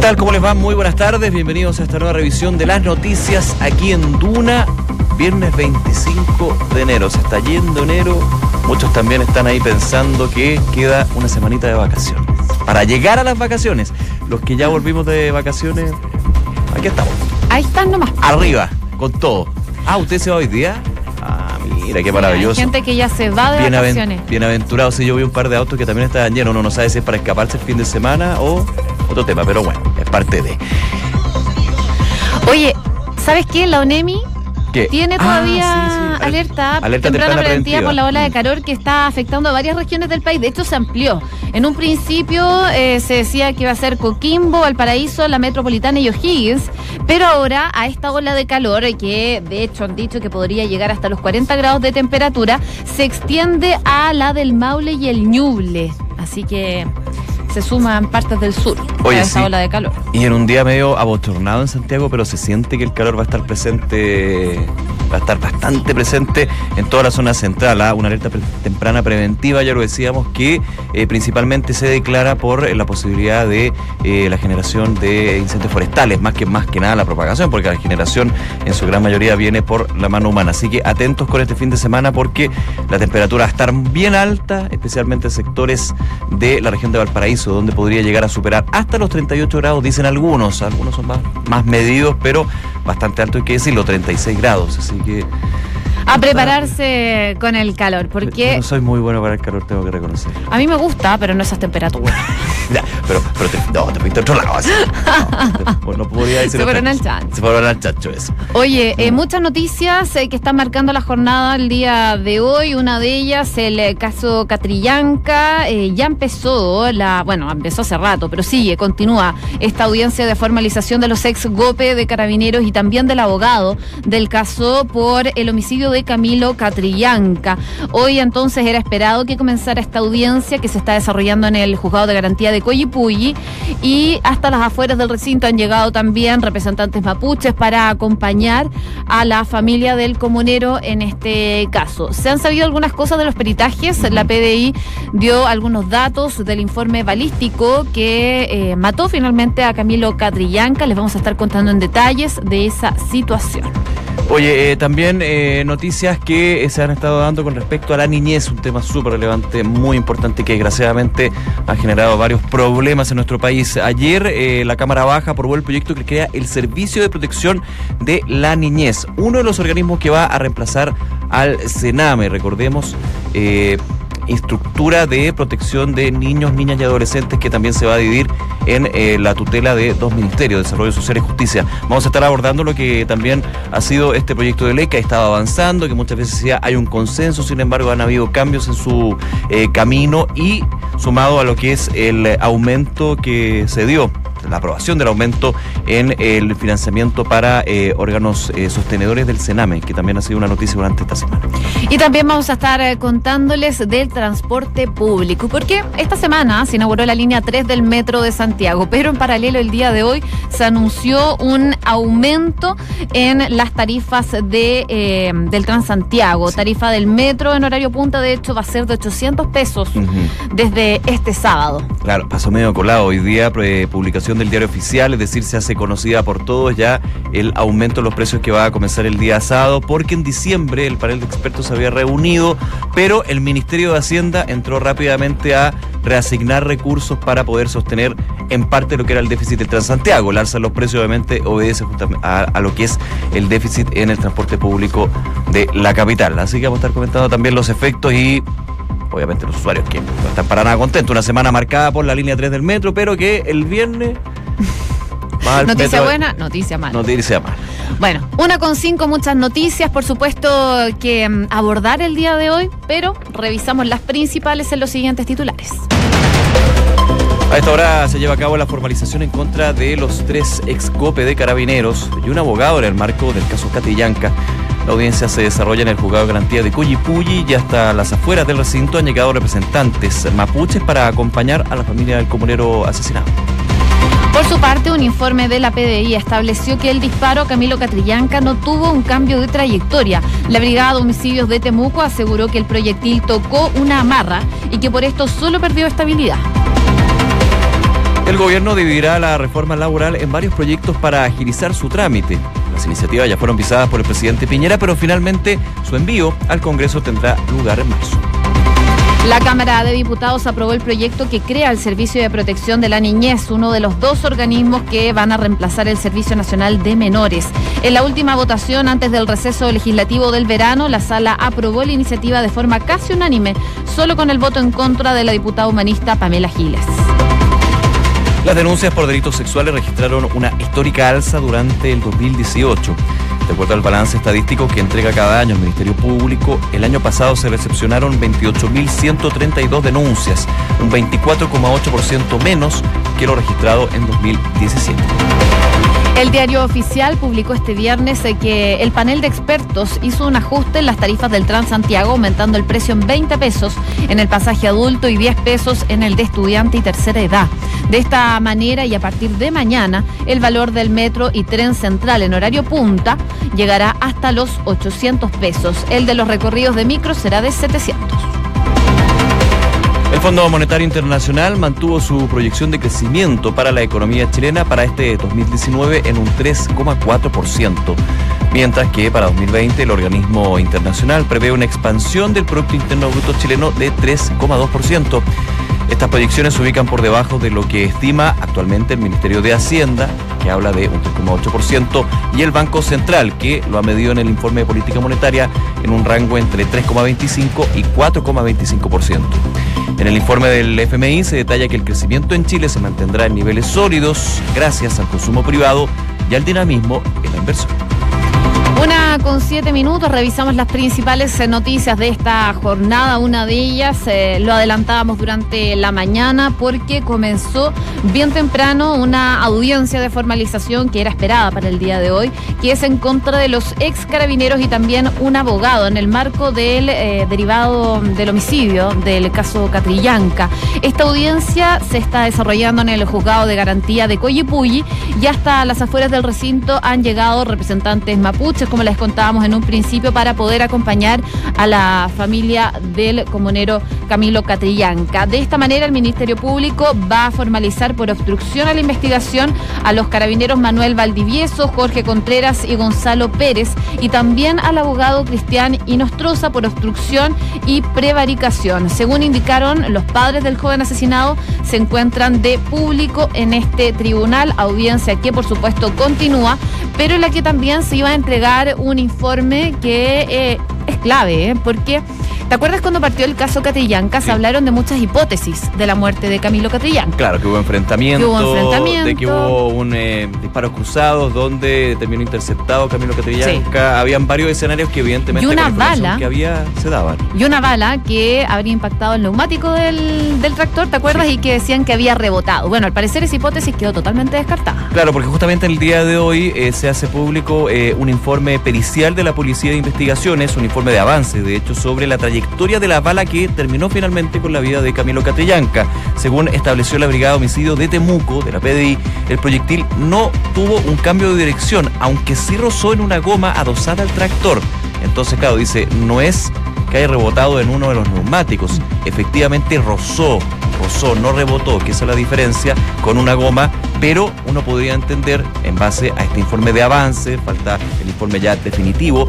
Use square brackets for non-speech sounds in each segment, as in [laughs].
¿Qué tal? ¿Cómo les va? Muy buenas tardes. Bienvenidos a esta nueva revisión de las noticias aquí en Duna. Viernes 25 de enero. Se está yendo enero. Muchos también están ahí pensando que queda una semanita de vacaciones. Para llegar a las vacaciones, los que ya volvimos de vacaciones, aquí estamos. Ahí están nomás. Arriba, con todo. Ah, ¿usted se va hoy día? Ah, mira, qué maravilloso. Hay gente que ya se va de vacaciones. Bienaventurado, si yo vi un par de autos que también estaban llenos, uno no sabe si es para escaparse el fin de semana o otro tema, pero bueno, es parte de. Oye, ¿sabes qué? La ONEMI ¿Qué? tiene Ah, todavía sí, sí. alerta, Alerta temprana, temprana preventiva, preventiva. por la ola de Mm. calor que está afectando a varias regiones del país. De hecho, se amplió. En un principio eh, se decía que iba a ser Coquimbo, Valparaíso, la Metropolitana y O'Higgins, pero ahora a esta ola de calor, eh, que de hecho han dicho que podría llegar hasta los 40 grados de temperatura, se extiende a la del Maule y el Ñuble. Así que se suman partes del sur Oye, a esta sí. ola de calor. Y en un día medio abochornado en Santiago, pero se siente que el calor va a estar presente, va a estar bastante presente en toda la zona central. ¿ah? Una alerta temprana preventiva, ya lo decíamos, que eh, principalmente se declara por eh, la posibilidad de eh, la generación de incendios forestales, más que más que nada la propagación, porque la generación en su gran mayoría viene por la mano humana. Así que atentos con este fin de semana porque la temperatura va a estar bien alta, especialmente en sectores de la región de Valparaíso, donde podría llegar a superar hasta los 38 grados, dicen algunos. Algunos son más, más medidos, pero bastante alto, hay que decirlo, 36 grados. Así que A prepararse con el calor, yo porque no soy muy bueno para el calor, tengo que reconocer. a mí me gusta, pero no esas temperaturas. [laughs] Ya, pero, pero te, no, te fuiste a otro lado. así. No, no podría decir [laughs] Se fueron al chancho. Se fueron al chancho, eso. Oye, eh, muchas noticias eh, que están marcando la jornada el día de hoy. Una de ellas, el eh, caso Catrillanca. ya empezó, la, bueno, empezó hace rato, pero sigue, continúa esta audiencia de formalización de los ex GOPE de carabineros y también del abogado del caso por el homicidio de Camilo Catrillanca. Hoy entonces era esperado que comenzara esta audiencia que se está desarrollando en el juzgado de garantía de Coyipulli y hasta las afueras del recinto han llegado también representantes mapuches para acompañar a la familia del comunero en este caso. Se han sabido algunas cosas de los peritajes. La PDI dio algunos datos del informe balístico que eh, mató finalmente a Camilo Catrillanca. Les vamos a estar contando en detalles de esa situación. Oye, eh, también eh, noticias que eh, se han estado dando con respecto a la niñez, un tema súper relevante, muy importante que desgraciadamente ha generado varios problemas en nuestro país. Ayer eh, la Cámara Baja aprobó el proyecto que crea el Servicio de Protección de la Niñez, uno de los organismos que va a reemplazar al Sename, recordemos. eh, estructura de protección de niños, niñas y adolescentes que también se va a dividir en eh, la tutela de dos ministerios, Desarrollo Social y Justicia. Vamos a estar abordando lo que también ha sido este proyecto de ley que ha estado avanzando, que muchas veces decía hay un consenso, sin embargo han habido cambios en su eh, camino y sumado a lo que es el aumento que se dio la aprobación del aumento en el financiamiento para eh, órganos eh, sostenedores del Sename, que también ha sido una noticia durante esta semana. Y también vamos a estar eh, contándoles del transporte público, porque esta semana se inauguró la línea 3 del Metro de Santiago, pero en paralelo el día de hoy se anunció un aumento en las tarifas de, del Transantiago. Tarifa del metro en horario punta, de hecho, va a ser de 800 pesos desde este sábado. Claro, pasó medio colado. Hoy día, eh, del diario oficial, es decir, se hace conocida por todos ya el aumento en los precios que va a comenzar el día sábado, porque en diciembre el panel de expertos se había reunido, pero el Ministerio de Hacienda entró rápidamente a reasignar recursos para poder sostener en parte lo que era el déficit del Transantiago. El alza de los precios obviamente obedece justamente a lo que es el déficit en el transporte público de la capital. Así que vamos a estar comentando también los efectos y obviamente los usuarios que no están para nada contentos. Una semana marcada por la línea 3 del metro, pero que el viernes... [laughs] Noticia metro- buena, noticia mala. Noticia mal. Bueno, una con cinco, muchas noticias, por supuesto, que mm, abordar el día de hoy, pero revisamos las principales en los siguientes titulares. A esta hora se lleva a cabo la formalización en contra de los tres ex-cope de carabineros y un abogado en el marco del caso Catrillanca. La audiencia se desarrolla en el juzgado de garantía de Cuyipulli y hasta las afueras del recinto han llegado representantes mapuches para acompañar a la familia del comunero asesinado. Por su parte, un informe de la PDI estableció que el disparo a Camilo Catrillanca no tuvo un cambio de trayectoria. La Brigada de Homicidios de Temuco aseguró que el proyectil tocó una amarra y que por esto solo perdió estabilidad. El gobierno dividirá la reforma laboral en varios proyectos para agilizar su trámite. Las iniciativas ya fueron visadas por el presidente Piñera, pero finalmente su envío al Congreso tendrá lugar en marzo. La Cámara de Diputados aprobó el proyecto que crea el Servicio de Protección de la Niñez, uno de los dos organismos que van a reemplazar el Servicio Nacional de Menores. En la última votación antes del receso legislativo del verano, la sala aprobó la iniciativa de forma casi unánime, solo con el voto en contra de la diputada humanista Pamela Giles. Las denuncias por delitos sexuales registraron una histórica alza durante el 2018. De acuerdo al balance estadístico que entrega cada año el Ministerio Público, el año pasado se recepcionaron 28.132 denuncias, un 24,8% menos que lo registrado en 2017. El diario oficial publicó este viernes que el panel de expertos hizo un ajuste en las tarifas del Transantiago, aumentando el precio en 20 pesos en el pasaje adulto y 10 pesos en el de estudiante y tercera edad. De esta manera y a partir de mañana, el valor del metro y tren central en horario punta llegará hasta los 800 pesos. El de los recorridos de micro será de 700. El Fondo Monetario Internacional mantuvo su proyección de crecimiento para la economía chilena para este 2019 en un 3,4%, mientras que para 2020 el organismo internacional prevé una expansión del Producto Interno Bruto chileno de 3,2%. Estas proyecciones se ubican por debajo de lo que estima actualmente el Ministerio de Hacienda, que habla de un 3,8%, y el Banco Central, que lo ha medido en el informe de política monetaria en un rango entre 3,25 y 4,25%. En el informe del FMI se detalla que el crecimiento en Chile se mantendrá en niveles sólidos gracias al consumo privado y al dinamismo en la inversión. Con siete minutos, revisamos las principales eh, noticias de esta jornada. Una de ellas eh, lo adelantábamos durante la mañana porque comenzó bien temprano una audiencia de formalización que era esperada para el día de hoy, que es en contra de los ex carabineros y también un abogado en el marco del eh, derivado del homicidio del caso Catrillanca. Esta audiencia se está desarrollando en el juzgado de garantía de Coyipulli y hasta las afueras del recinto han llegado representantes mapuches como les contábamos en un principio, para poder acompañar a la familia del comunero Camilo Catrillanca. De esta manera, el Ministerio Público va a formalizar por obstrucción a la investigación a los carabineros Manuel Valdivieso, Jorge Contreras y Gonzalo Pérez, y también al abogado Cristian Inostroza por obstrucción y prevaricación. Según indicaron, los padres del joven asesinado se encuentran de público en este tribunal, audiencia que por supuesto continúa, pero en la que también se iba a entregar un informe que eh, es clave, ¿eh? porque ¿te acuerdas cuando partió el caso Catrillanca? Se hablaron de muchas hipótesis de la muerte de Camilo Catrillanca. Claro, que hubo enfrentamiento, que hubo enfrentamiento. de que hubo un eh, disparos cruzados donde terminó interceptado Camilo Catrillanca. Habían varios escenarios que evidentemente y una bala que había se daban. Y una bala que habría impactado el neumático del, del tractor, ¿te acuerdas? Y que decían que había rebotado. Bueno, al parecer esa hipótesis quedó totalmente descartada. Claro, porque justamente el día de hoy eh, se hace público un informe pericial de la Policía de Investigaciones, un informe de avance, de hecho, sobre la trayectoria de la bala que terminó finalmente con la vida de Camilo Catrillanca. Según estableció la Brigada de Homicidio de Temuco, de la PDI, el proyectil no tuvo un cambio de dirección, aunque sí rozó en una goma adosada al tractor. Entonces, claro, dice, no es que haya rebotado en uno de los neumáticos, efectivamente rozó, rozó, no rebotó, que esa es la diferencia con una goma, pero uno podría entender en base a este informe de avance, falta el informe ya definitivo,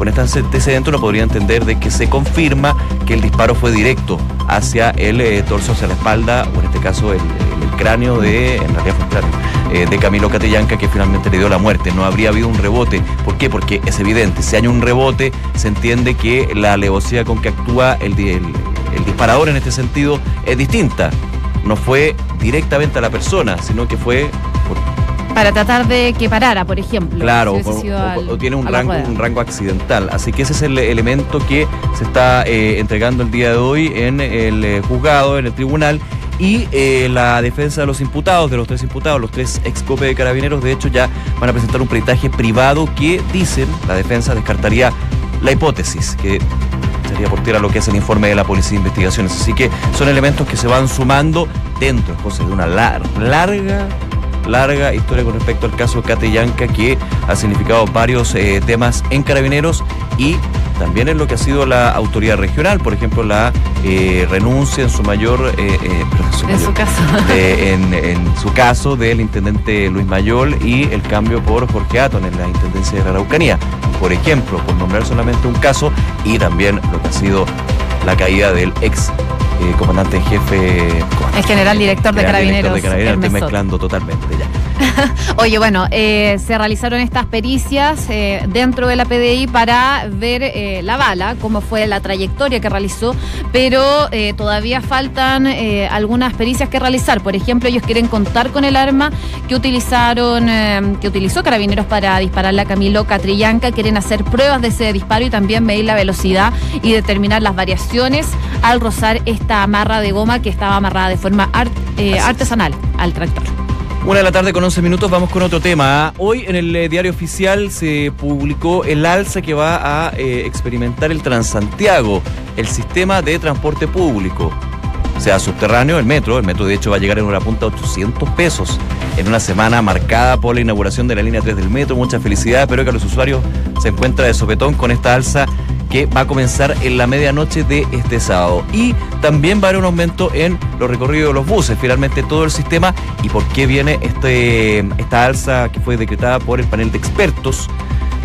con este antecedente uno podría entender de que se confirma que el disparo fue directo hacia el eh, torso, hacia la espalda, o en este caso el, cráneo eh, de Camilo Catillanca que finalmente le dio la muerte. No habría habido un rebote. ¿Por qué? Porque es evidente, si hay un rebote, se entiende que la alevosía con que actúa el disparador en este sentido es distinta. No fue directamente a la persona, sino que fue para tratar de que parara, por ejemplo. Claro, o, tiene un rango, un rango accidental. Así que ese es el elemento que se está eh, entregando el día de hoy en el eh, juzgado, en el tribunal. Y eh, la defensa de los imputados, de los tres imputados, los tres excope de carabineros, de hecho ya van a presentar un peritaje privado que dicen, la defensa descartaría la hipótesis, que sería por tierra lo que es el informe de la Policía de Investigaciones. Así que son elementos que se van sumando dentro, de una larga larga historia con respecto al caso Catillanca que ha significado varios eh, temas en carabineros y también en lo que ha sido la autoridad regional, por ejemplo, la eh, renuncia en su mayor, eh, en, su, caso. en, su caso del intendente Luis Mayol y el cambio por Jorge Aton en la intendencia de la Araucanía, por ejemplo, por nombrar solamente un caso y también lo que ha sido la caída del ex comandante en jefe. El general director de Carabineros. de Carabineros, estoy mezclando totalmente ya. [laughs] Oye, bueno, eh, se realizaron estas pericias eh, dentro de la PDI para ver eh, la bala, cómo fue la trayectoria que realizó, pero todavía faltan algunas pericias que realizar. Por ejemplo, ellos quieren contar con el arma que utilizaron, que utilizó Carabineros para dispararle a Camilo Catrillanca. Quieren hacer pruebas de ese disparo y también medir la velocidad y determinar las variaciones al rozar esta amarra de goma que estaba amarrada de forma artesanal al tractor. Una de la tarde con 11 minutos, vamos con otro tema. Hoy en el eh, diario oficial se publicó el alza que va a eh, experimentar el Transantiago, el sistema de transporte público. O sea, subterráneo, el metro. El metro de hecho va a llegar en una punta a 800 pesos en una semana marcada por la inauguración de la línea 3 del metro. Mucha felicidad, pero que los usuarios se encuentran de sopetón con esta alza que va a comenzar en la medianoche de este sábado. Y también va a haber un aumento en los recorridos de los buses, finalmente todo el sistema. ¿Y por qué viene este, esta alza que fue decretada por el panel de expertos?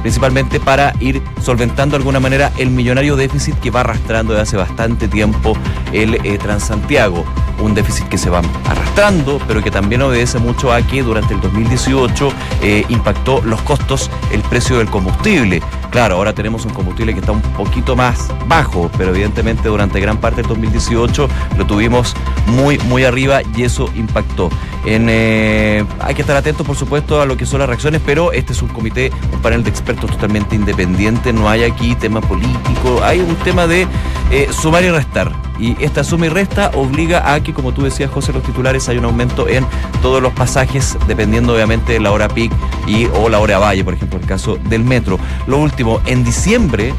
principalmente para ir solventando de alguna manera el millonario déficit que va arrastrando desde hace bastante tiempo el eh, Transantiago. Un déficit que se va arrastrando, pero que también obedece mucho a que durante el 2018 eh, impactó los costos, el precio del combustible. Claro, ahora tenemos un combustible que está un poquito más bajo, pero evidentemente durante gran parte del 2018 lo tuvimos muy, muy arriba y eso impactó. Eh, hay que estar atentos, por supuesto, a lo que son las reacciones, pero este es un comité, un panel de expertos totalmente independiente, no hay aquí tema político, hay un tema de eh, sumar y restar. Y esta suma y resta obliga a que, como tú decías, José, los titulares hay un aumento en todos los pasajes, dependiendo obviamente de la hora peak y o la hora valle, por ejemplo, el caso del metro. Lo último, en diciembre,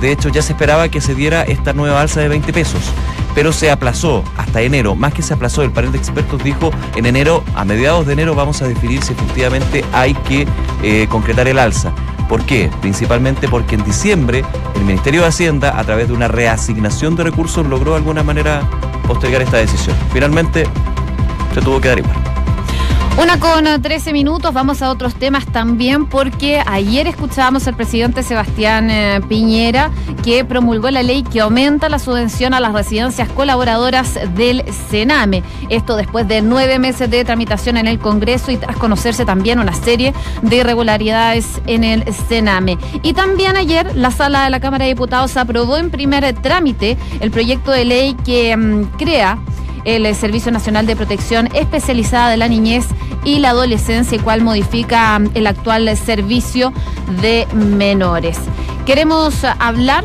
de hecho, ya se esperaba que se diera esta nueva alza de 20 pesos pero se aplazó hasta enero. Más que se aplazó, el panel de expertos dijo en enero, a mediados de enero, vamos a definir si efectivamente hay que eh, concretar el alza. ¿Por qué? Principalmente porque en diciembre el Ministerio de Hacienda, a través de una reasignación de recursos, logró de alguna manera postergar esta decisión. Finalmente, se tuvo que dar igual. Una con 13 minutos, vamos a otros temas también porque ayer escuchábamos al presidente Sebastián eh, Piñera que promulgó la ley que aumenta la subvención a las residencias colaboradoras del Sename. Esto después de nueve meses de tramitación en el Congreso y tras conocerse también una serie de irregularidades en el Sename. Y también ayer la sala de la Cámara de Diputados aprobó en primer trámite el proyecto de ley que mm, crea el Servicio Nacional de Protección Especializada de la Niñez y la Adolescencia, cual modifica el actual servicio de menores. Queremos hablar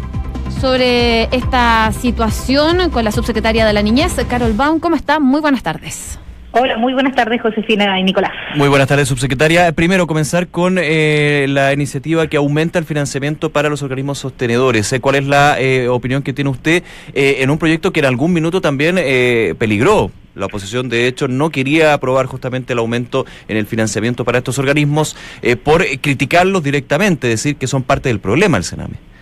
sobre esta situación con la subsecretaria de la Niñez, Carol Baum. ¿Cómo está? Muy buenas tardes. Hola, muy buenas tardes, Josefina y Nicolás. Muy buenas tardes, subsecretaria. Primero, comenzar con eh, la iniciativa que aumenta el financiamiento para los organismos sostenedores. ¿Cuál es la eh, opinión que tiene usted eh, en un proyecto que en algún minuto también peligró? La oposición, de hecho, no quería aprobar justamente el aumento en el financiamiento para estos organismos por criticarlos directamente, decir que son parte del problema el Sename.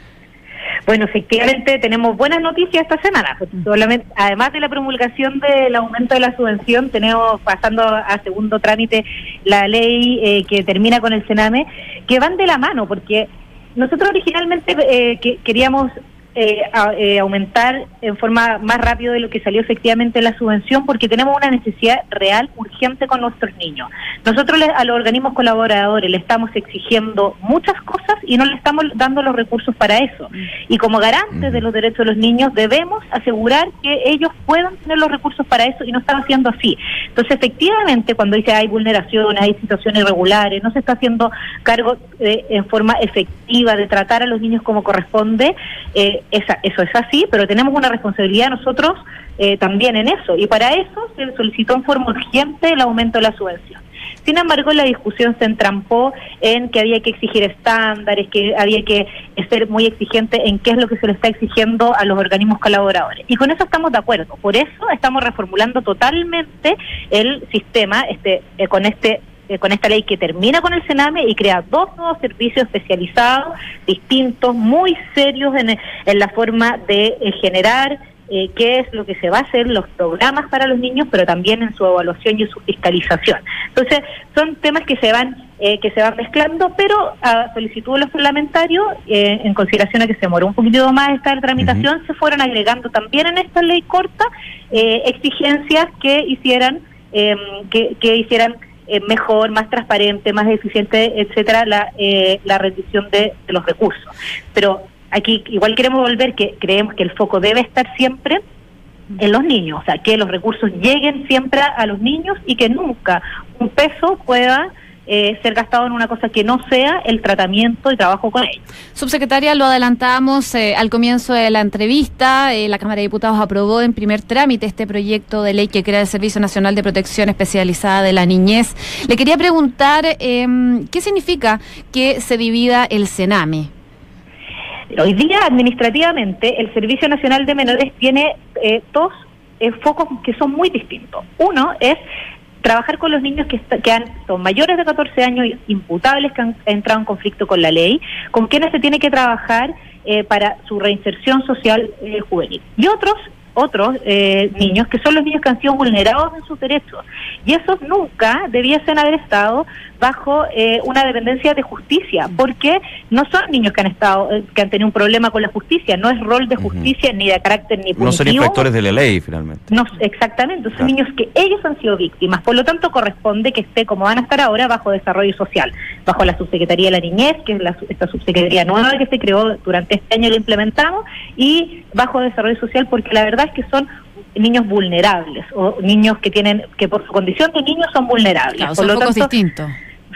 Bueno, efectivamente tenemos buenas noticias esta semana. Solamente, además de la promulgación del aumento de la subvención, tenemos pasando a segundo trámite la ley eh, que termina con el Sename, que van de la mano, porque nosotros originalmente eh, que queríamos eh, eh, aumentar en forma más rápido de lo que salió efectivamente la subvención porque tenemos una necesidad real, urgente con nuestros niños. Nosotros a los organismos colaboradores le estamos exigiendo muchas cosas y no le estamos dando los recursos para eso. Y como garantes de los derechos de los niños debemos asegurar que ellos puedan tener los recursos para eso y no están haciendo así. Entonces, efectivamente, cuando dice hay vulneraciones, hay situaciones irregulares, no se está haciendo cargo eh, en forma efectiva de tratar a los niños como corresponde, eh, esa, eso es así, pero tenemos una responsabilidad nosotros eh, también en eso. Y para eso se solicitó en forma urgente el aumento de la subvención. Sin embargo, la discusión se entrampó en que había que exigir estándares, que había que ser muy exigente en qué es lo que se le está exigiendo a los organismos colaboradores. Y con eso estamos de acuerdo. Por eso estamos reformulando totalmente el sistema este, eh, con este eh, con esta ley que termina con el Sename y crea dos nuevos servicios especializados, distintos, muy serios en, en la forma de eh, generar eh, qué es lo que se va a hacer, los programas para los niños, pero también en su evaluación y su fiscalización. Entonces, son temas que se van eh, que se van mezclando, pero a solicitud de los parlamentarios, eh, en consideración a que se demoró un poquito más esta tramitación, se fueron agregando también en esta ley corta exigencias que hicieran que, que hicieran mejor, más transparente, más eficiente, etcétera, la, la rendición de, de, los recursos. Pero aquí igual queremos volver que creemos que el foco debe estar siempre en los niños, o sea, que los recursos lleguen siempre a los niños y que nunca un peso pueda eh, ser gastado en una cosa que no sea el tratamiento y trabajo con ellos. Subsecretaria, lo adelantamos eh, al comienzo de la entrevista. Eh, la Cámara de Diputados aprobó en primer trámite este proyecto de ley que crea el Servicio Nacional de Protección Especializada de la Niñez. Le quería preguntar em, qué significa que se divida el Sename. Hoy día, administrativamente, el Servicio Nacional de Menores tiene eh, dos focos que son muy distintos. Uno es trabajar con los niños que, que han, son mayores de 14 años, imputables, que han entrado en conflicto con la ley, con quienes se tiene que trabajar eh, para su reinserción social juvenil. Y otros otros eh, niños que son los niños que han sido vulnerados en sus derechos. Y esos nunca debiesen haber estado bajo eh, una dependencia de justicia porque no son niños que han estado eh, que han tenido un problema con la justicia no es rol de justicia ni de carácter ni punitivo no son infractores de la ley finalmente. No exactamente son niños que ellos han sido víctimas por lo tanto corresponde que esté como van a estar ahora bajo desarrollo social bajo la subsecretaría de la niñez que es la, esta subsecretaría nueva que se creó durante este año y lo implementamos y bajo desarrollo social porque la verdad que son niños vulnerables o niños que tienen que por su condición de niños son vulnerables. por lo tanto, distintos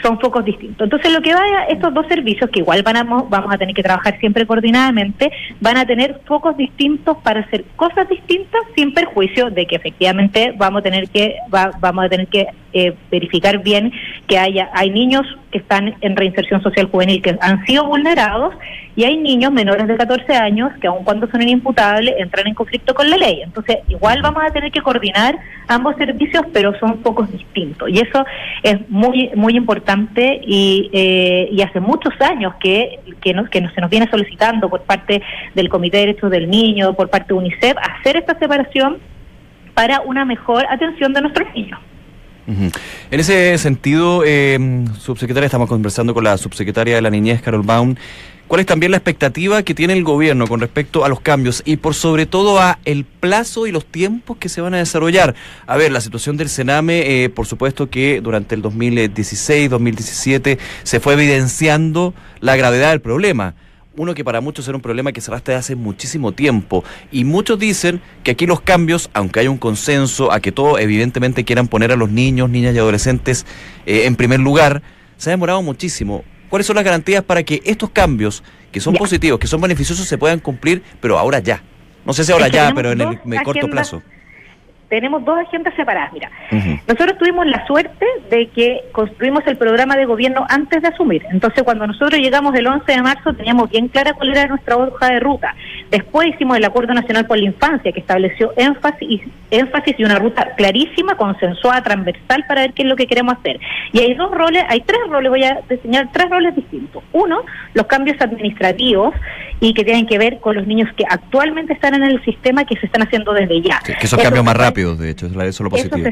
son focos distintos. Entonces, lo que va a estos dos servicios, que igual van a, vamos a tener que trabajar siempre coordinadamente, van a tener focos distintos para hacer cosas distintas sin perjuicio de que efectivamente vamos a tener que vamos a tener que eh, verificar bien que haya hay niños que están en reinserción social juvenil que han sido vulnerados y hay niños menores de 14 años que aun cuando son inimputables entran en conflicto con la ley. Entonces, igual vamos a tener que coordinar ambos servicios, pero son focos distintos y eso es muy muy importante y, eh, y hace muchos años que, que, que se nos viene solicitando por parte del Comité de Derechos del Niño, por parte de UNICEF, hacer esta separación para una mejor atención de nuestros niños. En ese sentido, eh, subsecretaria, estamos conversando con la subsecretaria de la Niñez, Carol Baum. ¿Cuál es también la expectativa que tiene el gobierno con respecto a los cambios y por sobre todo a el plazo y los tiempos que se van a desarrollar? A ver, la situación del Sename, eh, por supuesto que durante el 2016, 2017 se fue evidenciando la gravedad del problema uno que para muchos era un problema que se arrastra hace muchísimo tiempo. Y muchos dicen que aquí los cambios, aunque hay un consenso a que todos evidentemente quieran poner a los niños, niñas y adolescentes eh, en primer lugar, se ha demorado muchísimo. ¿Cuáles son las garantías para que estos cambios, que son positivos, que son beneficiosos, se puedan cumplir, pero ahora ya? No sé si ahora ya, pero en el corto plazo tenemos dos agendas separadas. Mira, nosotros tuvimos la suerte de que construimos el programa de gobierno antes de asumir. Entonces, cuando nosotros llegamos el 11 de marzo, teníamos bien clara cuál era nuestra hoja de ruta. Después hicimos el Acuerdo Nacional por la Infancia, que estableció énfasis, énfasis y una ruta clarísima, consensuada, transversal, para ver qué es lo que queremos hacer. Y hay dos roles, hay tres roles, voy a diseñar tres roles distintos. Uno, los cambios administrativos y que tienen que ver con los niños que actualmente están en el sistema que se están haciendo desde ya. que esos cambios más rápidos de hecho, eso es lo positivo.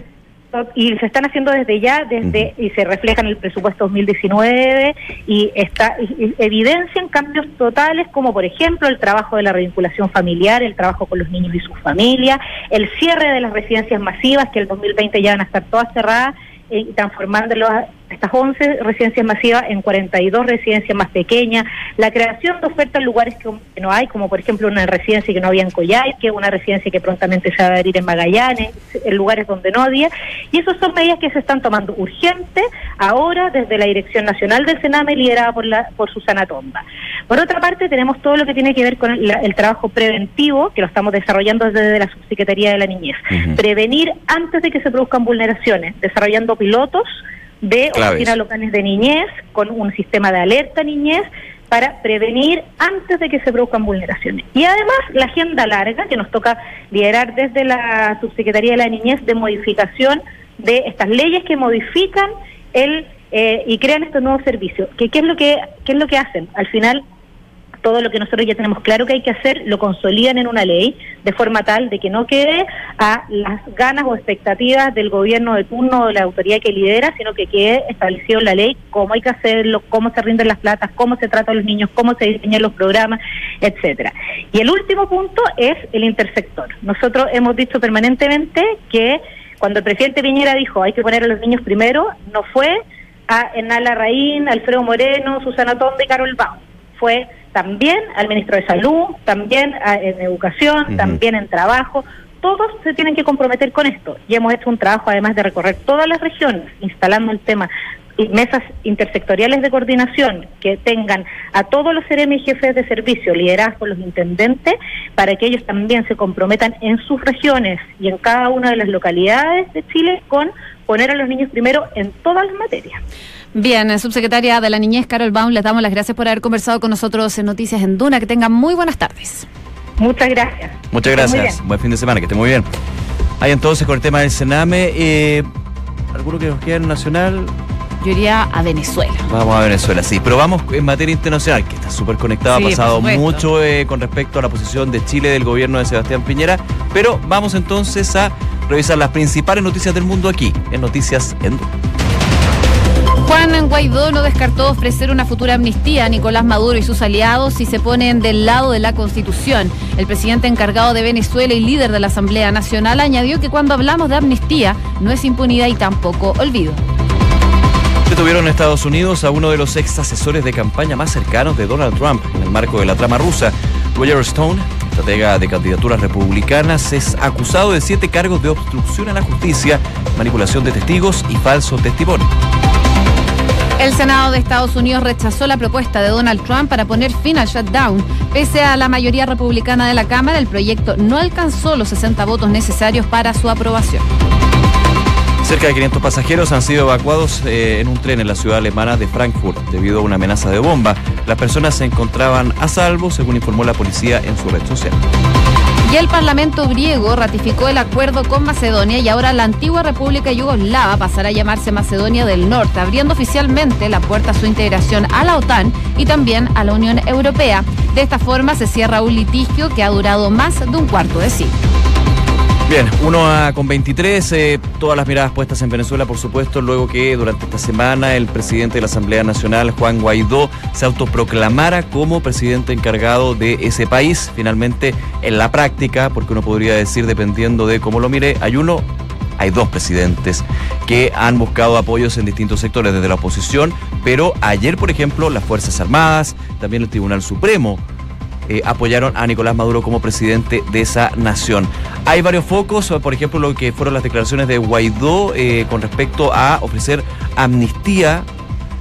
y se están haciendo desde ya, desde y se refleja en el presupuesto 2019 y está evidencian cambios totales como por ejemplo el trabajo de la revinculación familiar, el trabajo con los niños y sus familias, el cierre de las residencias masivas que el 2020 ya van a estar todas cerradas y transformándolos estas 11 residencias masivas en 42 residencias más pequeñas, la creación de ofertas en lugares que, no hay, como por ejemplo una residencia que no había en que una residencia que prontamente se va a abrir en Magallanes, en lugares donde no había, y esas son medidas que se están tomando urgentes ahora desde la Dirección Nacional del Sename, liderada por, la, por Susana Tomba. Por otra parte, tenemos todo lo que tiene que ver con el, trabajo preventivo, que lo estamos desarrollando desde la Subsecretaría de la Niñez. Prevenir antes de que se produzcan vulneraciones, desarrollando pilotos, de oficinas locales de niñez con un sistema de alerta niñez para prevenir antes de que se produzcan vulneraciones. Y además la agenda larga que nos toca liderar desde la Subsecretaría de la Niñez de modificación de estas leyes que modifican el eh, y crean estos nuevos servicios. ¿Qué, ¿Qué es lo que qué es lo que hacen? Al final todo lo que nosotros ya tenemos claro que hay que hacer, lo consolidan en una ley de forma tal de que no quede a las ganas o expectativas del gobierno de turno o de la autoridad que lidera, sino que quede establecido en la ley cómo hay que hacerlo, cómo se rinden las platas, cómo se trata a los niños, cómo se diseñan los programas, etcétera. Y el último punto es el intersector. Nosotros hemos dicho permanentemente que cuando el presidente Piñera dijo hay que poner a los niños primero, no fue a Enala Raín, Alfredo Moreno, Susana Tonde y Carol Bau. Fue también al ministro de Salud, también en Educación, también en Trabajo. Todos se tienen que comprometer con esto. Y hemos hecho un trabajo, además de recorrer todas las regiones, instalando el tema y mesas intersectoriales de coordinación que tengan a todos los CRM y jefes de servicio liderados por los intendentes para que ellos también se comprometan en sus regiones y en cada una de las localidades de Chile con poner a los niños primero en todas las materias. Bien, subsecretaria de la Niñez, Carol Baum, les damos las gracias por haber conversado con nosotros en Noticias en Duna. Que tengan muy buenas tardes. Muchas gracias. Muchas gracias. Buen fin de semana, que esté muy bien. Ahí entonces con el tema del Sename. Eh, ¿Alguno que nos queda en Nacional? Yo iría a Venezuela. Vamos a Venezuela, sí. Pero vamos en materia internacional, que está súper conectada, ha pasado mucho eh, con respecto a la posición de Chile del gobierno de Sebastián Piñera. Pero vamos entonces a revisar las principales noticias del mundo aquí, en Noticias en. Juan Guaidó no descartó ofrecer una futura amnistía a Nicolás Maduro y sus aliados si se ponen del lado de la Constitución. El presidente encargado de Venezuela y líder de la Asamblea Nacional añadió que cuando hablamos de amnistía no es impunidad y tampoco olvido. Detuvieron Estados Unidos a uno de los ex asesores de campaña más cercanos de Donald Trump en el marco de la trama rusa. Roger Stone, estratega de candidaturas republicanas, es acusado de siete cargos de obstrucción a la justicia, manipulación de testigos y falso testimonio. El Senado de Estados Unidos rechazó la propuesta de Donald Trump para poner fin al shutdown. Pese a la mayoría republicana de la Cámara, el proyecto no alcanzó los 60 votos necesarios para su aprobación. Cerca de 500 pasajeros han sido evacuados eh, en un tren en la ciudad alemana de Frankfurt debido a una amenaza de bomba. Las personas se encontraban a salvo, según informó la policía en su red social. Y el Parlamento griego ratificó el acuerdo con Macedonia y ahora la antigua República Yugoslava pasará a llamarse Macedonia del Norte, abriendo oficialmente la puerta a su integración a la OTAN y también a la Unión Europea. De esta forma se cierra un litigio que ha durado más de un cuarto de siglo. Bien, uno a con 23, eh, todas las miradas puestas en Venezuela, por supuesto, luego que durante esta semana el presidente de la Asamblea Nacional, Juan Guaidó, se autoproclamara como presidente encargado de ese país. Finalmente, en la práctica, porque uno podría decir, dependiendo de cómo lo mire, hay uno hay dos presidentes que han buscado apoyos en distintos sectores desde la oposición, pero ayer, por ejemplo, las Fuerzas Armadas, también el Tribunal Supremo eh, apoyaron a Nicolás Maduro como presidente de esa nación. Hay varios focos, por ejemplo, lo que fueron las declaraciones de Guaidó eh, con respecto a ofrecer amnistía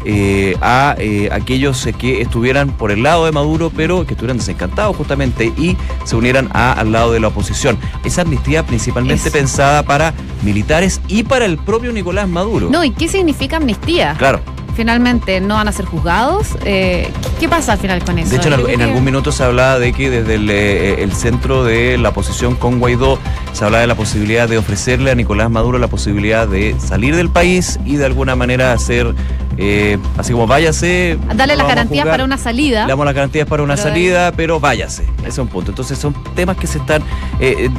eh, a aquellos que estuvieran por el lado de Maduro, pero que estuvieran desencantados justamente y se unieran al lado de la oposición. Esa amnistía principalmente pensada para militares y para el propio Nicolás Maduro. No, ¿y qué significa amnistía? Claro finalmente no van a ser juzgados. Eh, ¿Qué pasa al final con eso? De hecho, en, algún minuto se hablaba de que desde eh, el, centro de la oposición con Guaidó se hablaba de la posibilidad de ofrecerle a Nicolás Maduro la posibilidad de salir del país y de alguna manera hacer, eh, así como váyase. Darle las garantías para una salida. Le damos las garantías para una salida, pero váyase. Ese es un punto. Entonces son temas que se están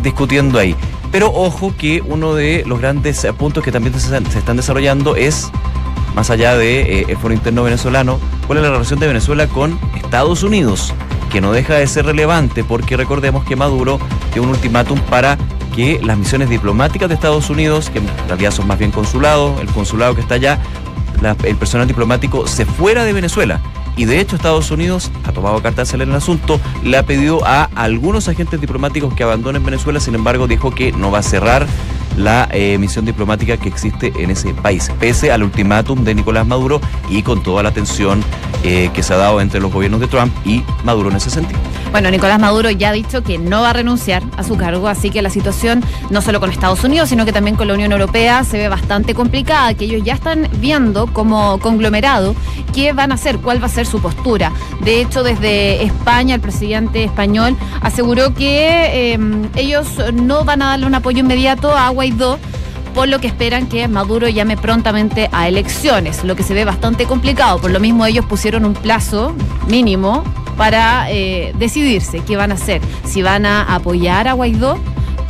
discutiendo ahí. Pero ojo que uno de los grandes puntos que también se están desarrollando es más allá de eh, el foro interno venezolano, cuál es la relación de Venezuela con Estados Unidos, que no deja de ser relevante porque recordemos que Maduro dio un ultimátum para que las misiones diplomáticas de Estados Unidos, que en realidad son más bien consulados, el consulado que está allá, el personal diplomático se fuera de Venezuela. Y de hecho Estados Unidos ha tomado cartas en el asunto, le ha pedido a algunos agentes diplomáticos que abandonen Venezuela, sin embargo dijo que no va a cerrar la eh, misión diplomática que existe en ese país, pese al ultimátum de Nicolás Maduro y con toda la tensión eh, que se ha dado entre los gobiernos de Trump y Maduro en ese sentido. Bueno, Nicolás Maduro ya ha dicho que no va a renunciar a su cargo, así que la situación, no solo con Estados Unidos, sino que también con la Unión Europea, se ve bastante complicada, que ellos ya están viendo como conglomerado qué van a hacer, cuál va a ser su postura. De hecho, desde España, el presidente español aseguró que eh, ellos no van a darle un apoyo inmediato a Guaidó por lo que esperan que Maduro llame prontamente a elecciones, lo que se ve bastante complicado. Por lo mismo ellos pusieron un plazo mínimo para eh, decidirse qué van a hacer, si van a apoyar a Guaidó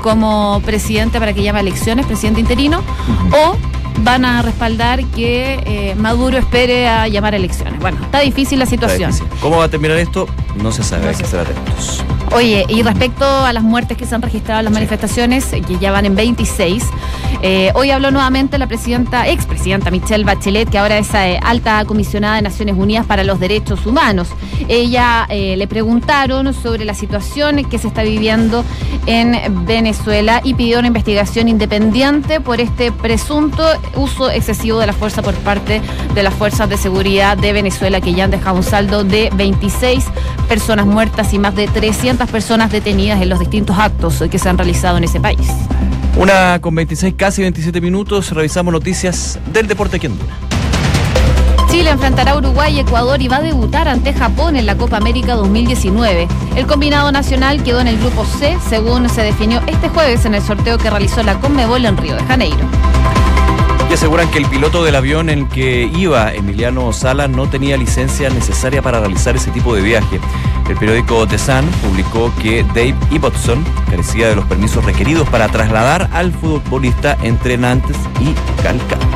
como presidente para que llame a elecciones, presidente interino, o van a respaldar que eh, Maduro espere a llamar a elecciones. Bueno, está difícil la situación. Difícil. ¿Cómo va a terminar esto? No se sabe, No hay que estar atentos. Oye, y respecto a las muertes que se han registrado en las Sí. manifestaciones, que ya van en 26, eh, hoy habló nuevamente la presidenta, expresidenta Michelle Bachelet, que ahora es eh, alta comisionada de Naciones Unidas para los Derechos Humanos. Ella eh, le preguntaron sobre la situación que se está viviendo en Venezuela y pidió una investigación independiente por este presunto uso excesivo de la fuerza por parte de las fuerzas de seguridad de Venezuela, que ya han dejado un saldo de 26 personas muertas y más de 300 personas detenidas en los distintos actos que se han realizado en ese país. Una con 26, casi 27 minutos. Revisamos noticias del deporte aquí en Duna. Chile enfrentará a Uruguay y Ecuador y va a debutar ante Japón en la Copa América 2019. El combinado nacional quedó en el grupo C, según se definió este jueves en el sorteo que realizó la Conmebol en Río de Janeiro. Aseguran que el piloto del avión en el que iba, Emiliano Sala, no tenía licencia necesaria para realizar ese tipo de viaje. El periódico The Sun publicó que Dave Ibbotson carecía de los permisos requeridos para trasladar al futbolista entre Nantes y Calca.